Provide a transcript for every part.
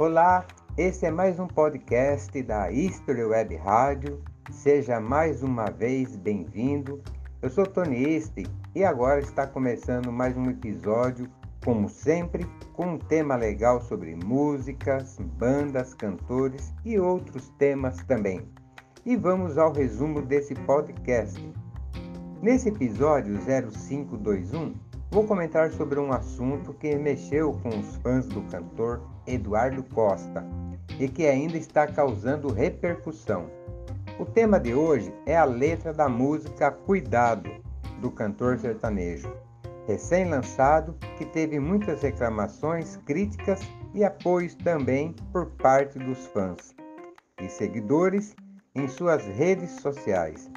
Olá, esse é mais um podcast da History Web Rádio. Seja mais uma vez bem-vindo. Eu sou Tony Este e agora está começando mais um episódio, como sempre, com um tema legal sobre músicas, bandas, cantores e outros temas também. E vamos ao resumo desse podcast. Nesse episódio 0521, vou comentar sobre um assunto que mexeu com os fãs do cantor Eduardo Costa e que ainda está causando repercussão. O tema de hoje é a letra da música Cuidado, do cantor sertanejo, recém-lançado, que teve muitas reclamações, críticas e apoios também por parte dos fãs e seguidores em suas redes sociais.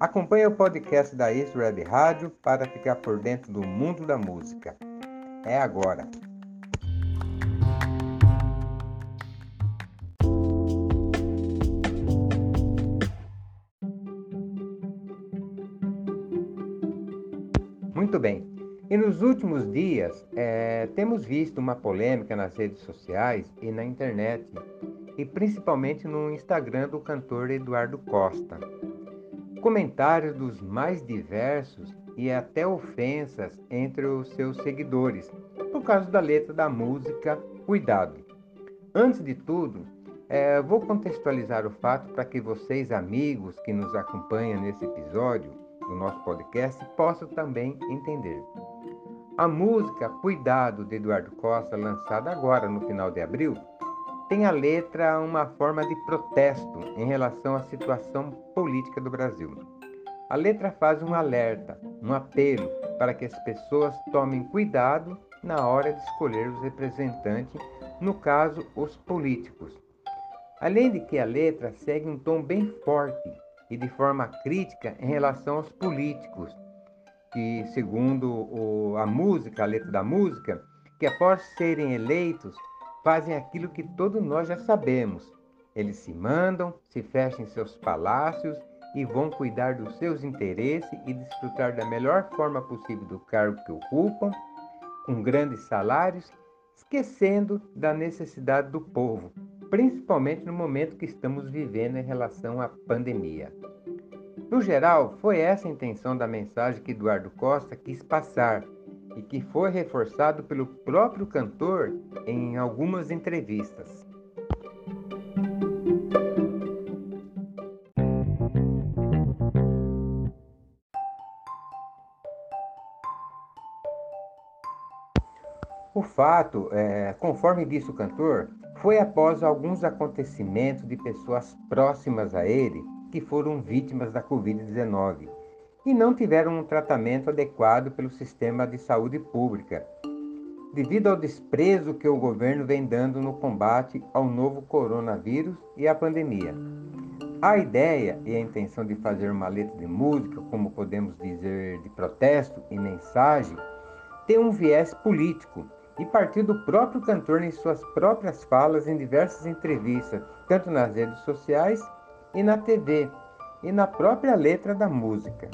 Acompanhe o podcast da East Web Rádio para ficar por dentro do mundo da música. É agora! Muito bem. E nos últimos dias, é, temos visto uma polêmica nas redes sociais e na internet, e principalmente no Instagram do cantor Eduardo Costa comentários dos mais diversos e até ofensas entre os seus seguidores, por causa da letra da música Cuidado. Antes de tudo, é, vou contextualizar o fato para que vocês, amigos que nos acompanham nesse episódio do nosso podcast, possam também entender. A música Cuidado de Eduardo Costa, lançada agora no final de abril, tem a letra uma forma de protesto em relação à situação política do Brasil. A letra faz um alerta, um apelo para que as pessoas tomem cuidado na hora de escolher os representantes, no caso, os políticos. Além de que a letra segue um tom bem forte e de forma crítica em relação aos políticos, que, segundo o, a música, a letra da música, que após serem eleitos fazem aquilo que todos nós já sabemos. Eles se mandam, se fecham em seus palácios e vão cuidar dos seus interesses e desfrutar da melhor forma possível do cargo que ocupam, com grandes salários, esquecendo da necessidade do povo, principalmente no momento que estamos vivendo em relação à pandemia. No geral, foi essa a intenção da mensagem que Eduardo Costa quis passar e que foi reforçado pelo próprio cantor em algumas entrevistas. O fato, é, conforme disse o cantor, foi após alguns acontecimentos de pessoas próximas a ele que foram vítimas da Covid-19 e não tiveram um tratamento adequado pelo sistema de saúde pública, devido ao desprezo que o governo vem dando no combate ao novo coronavírus e à pandemia. A ideia e a intenção de fazer uma letra de música, como podemos dizer, de protesto e mensagem, tem um viés político e partir do próprio cantor em suas próprias falas em diversas entrevistas, tanto nas redes sociais e na TV, e na própria letra da música.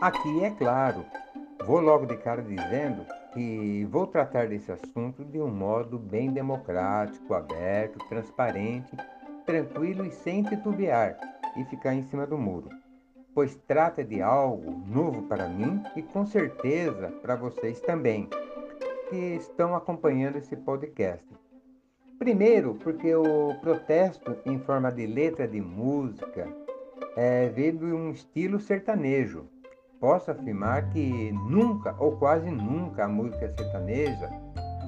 Aqui é claro, vou logo de cara dizendo que vou tratar desse assunto de um modo bem democrático, aberto, transparente, tranquilo e sem titubear e ficar em cima do muro pois trata de algo novo para mim e com certeza para vocês também, que estão acompanhando esse podcast. Primeiro, porque o protesto em forma de letra de música é, veio de um estilo sertanejo. Posso afirmar que nunca ou quase nunca a música sertaneja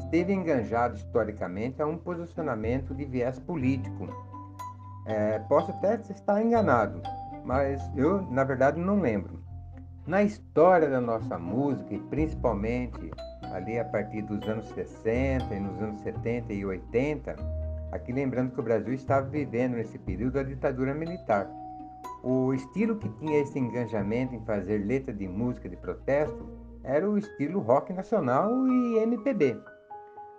esteve enganjada historicamente a um posicionamento de viés político. É, posso até estar enganado, mas eu, na verdade, não lembro. Na história da nossa música, e principalmente ali a partir dos anos 60 e nos anos 70 e 80, aqui lembrando que o Brasil estava vivendo nesse período a ditadura militar. O estilo que tinha esse engajamento em fazer letra de música de protesto era o estilo rock nacional e MPB.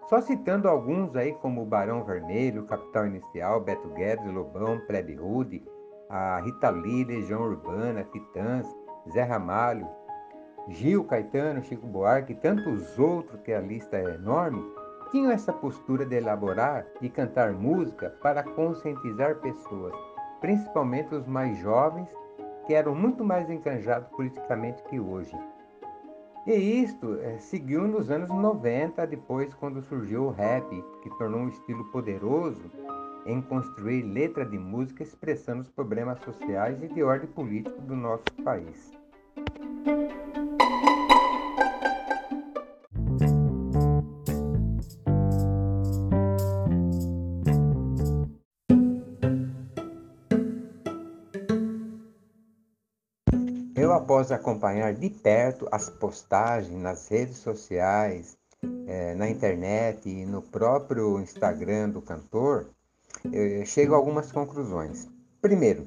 Só citando alguns aí, como Barão Vermelho, Capital Inicial, Beto Guedes, Lobão, Plebe Rude, a Rita Lee, Legião Urbana, Titãs, Zé Ramalho, Gil, Caetano, Chico Buarque e tantos outros, que a lista é enorme, tinham essa postura de elaborar e cantar música para conscientizar pessoas, principalmente os mais jovens, que eram muito mais encanjados politicamente que hoje. E isto é, seguiu nos anos 90, depois quando surgiu o rap, que tornou um estilo poderoso em construir letra de música expressando os problemas sociais e de ordem política do nosso país. após acompanhar de perto as postagens nas redes sociais, é, na internet e no próprio Instagram do cantor, eu chego a algumas conclusões. Primeiro,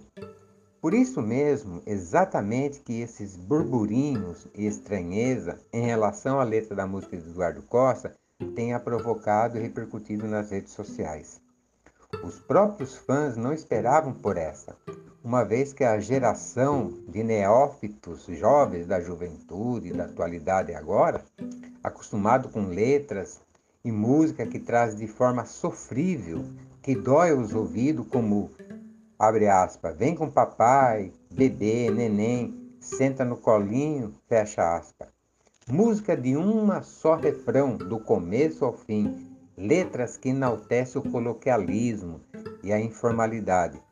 por isso mesmo, exatamente que esses burburinhos e estranheza em relação à letra da música de Eduardo Costa tenha provocado e repercutido nas redes sociais. Os próprios fãs não esperavam por essa, uma vez que a geração de neófitos jovens da juventude, da atualidade agora, acostumado com letras e música que traz de forma sofrível, que dói os ouvidos, como, abre aspas, vem com papai, bebê, neném, senta no colinho, fecha aspas. Música de uma só refrão, do começo ao fim, letras que enaltecem o coloquialismo e a informalidade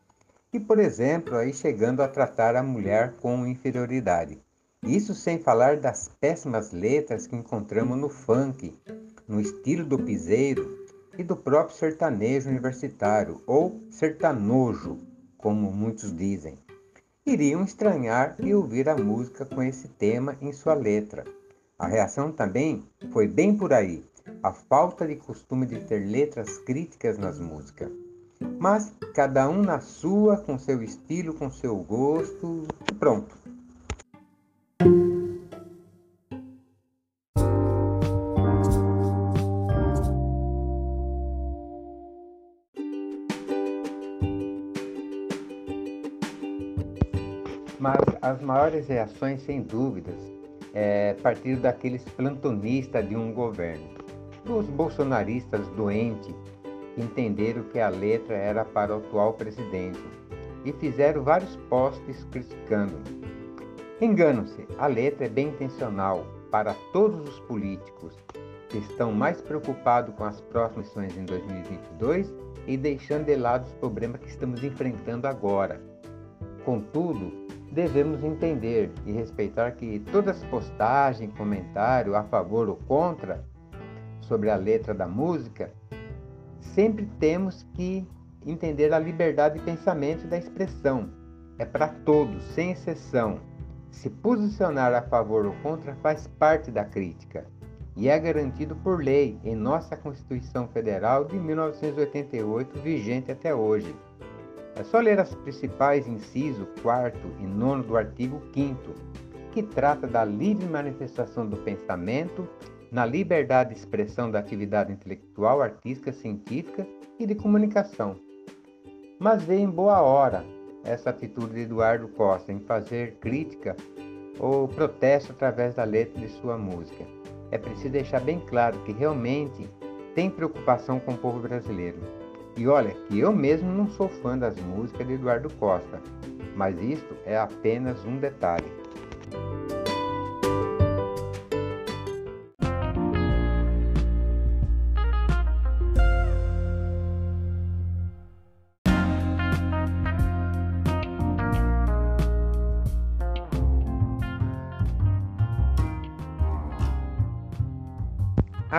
e, por exemplo, aí chegando a tratar a mulher com inferioridade. Isso sem falar das péssimas letras que encontramos no funk, no estilo do piseiro e do próprio sertanejo universitário, ou sertanojo, como muitos dizem. Iriam estranhar e ouvir a música com esse tema em sua letra. A reação também foi bem por aí, a falta de costume de ter letras críticas nas músicas mas cada um na sua, com seu estilo, com seu gosto, e pronto. Maiores reações, sem dúvidas, é partir daqueles plantonistas de um governo, dos bolsonaristas doentes entenderam que a letra era para o atual presidente e fizeram vários posts criticando. Enganam-se, a letra é bem intencional para todos os políticos que estão mais preocupados com as próximas eleições em 2022 e deixando de lado os problemas que estamos enfrentando agora. Contudo, devemos entender e respeitar que todas as postagens, comentários a favor ou contra sobre a letra da música sempre temos que entender a liberdade de pensamento e da expressão. É para todos, sem exceção. Se posicionar a favor ou contra faz parte da crítica e é garantido por lei em nossa Constituição Federal de 1988, vigente até hoje. É só ler as principais incisos 4 e 9 do artigo 5 que trata da livre manifestação do pensamento na liberdade de expressão da atividade intelectual, artística, científica e de comunicação. Mas veio em boa hora essa atitude de Eduardo Costa em fazer crítica ou protesto através da letra de sua música. É preciso deixar bem claro que realmente tem preocupação com o povo brasileiro. E olha, que eu mesmo não sou fã das músicas de Eduardo Costa, mas isto é apenas um detalhe.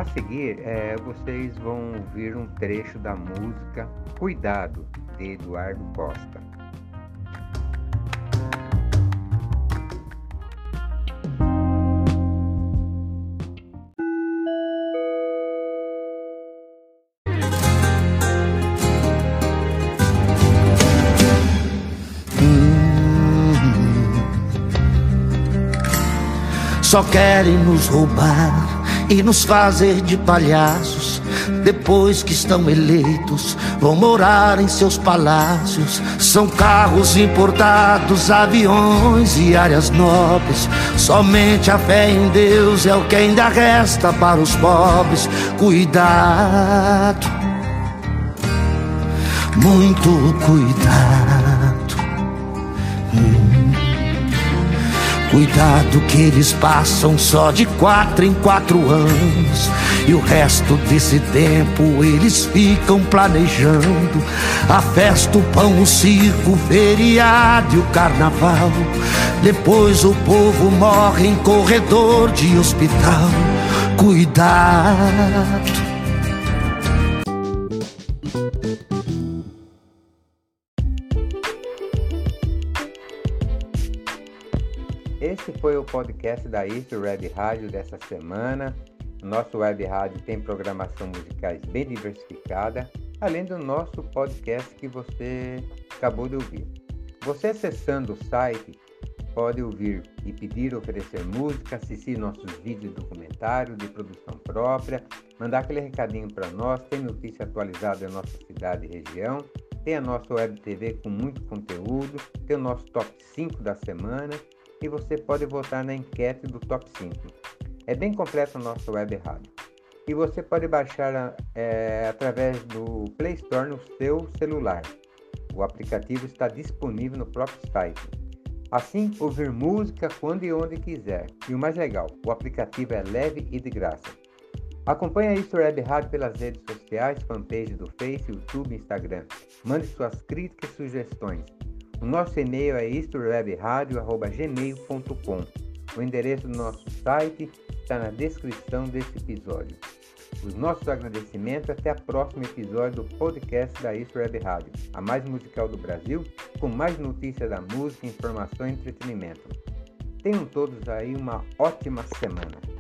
A seguir, é, vocês vão ouvir um trecho da música Cuidado, de Eduardo Costa. Só querem nos roubar e nos fazer de palhaços. Depois que estão eleitos, vão morar em seus palácios. São carros importados, aviões e áreas nobres. Somente a fé em Deus é o que ainda resta para os pobres. Cuidado, muito cuidado. Cuidado que eles passam só de quatro em quatro anos. E o resto desse tempo eles ficam planejando a festa, o pão, o circo, o feriado e o carnaval. Depois o povo morre em corredor de hospital. Cuidado. Foi o podcast da East Web Rádio dessa semana. Nosso web rádio tem programação musicais bem diversificada, além do nosso podcast que você acabou de ouvir. Você acessando o site pode ouvir e pedir oferecer música, assistir nossos vídeos documentários de produção própria, mandar aquele recadinho para nós, tem notícia atualizada da nossa cidade e região, tem a nossa web TV com muito conteúdo, tem o nosso top 5 da semana e você pode votar na enquete do top 5. É bem completo o nosso web rádio. E você pode baixar é, através do Play Store no seu celular. O aplicativo está disponível no próprio site. Assim, ouvir música quando e onde quiser. E o mais legal, o aplicativo é leve e de graça. Acompanhe a Isto Web Rádio pelas redes sociais, fanpage do Face, YouTube e Instagram. Mande suas críticas e sugestões. O nosso e-mail é istowebradio.gmail.com. O endereço do nosso site está na descrição desse episódio. Os nossos agradecimentos até o próximo episódio do podcast da Isto Web Rádio, a mais musical do Brasil, com mais notícias da música, informação e entretenimento. Tenham todos aí uma ótima semana.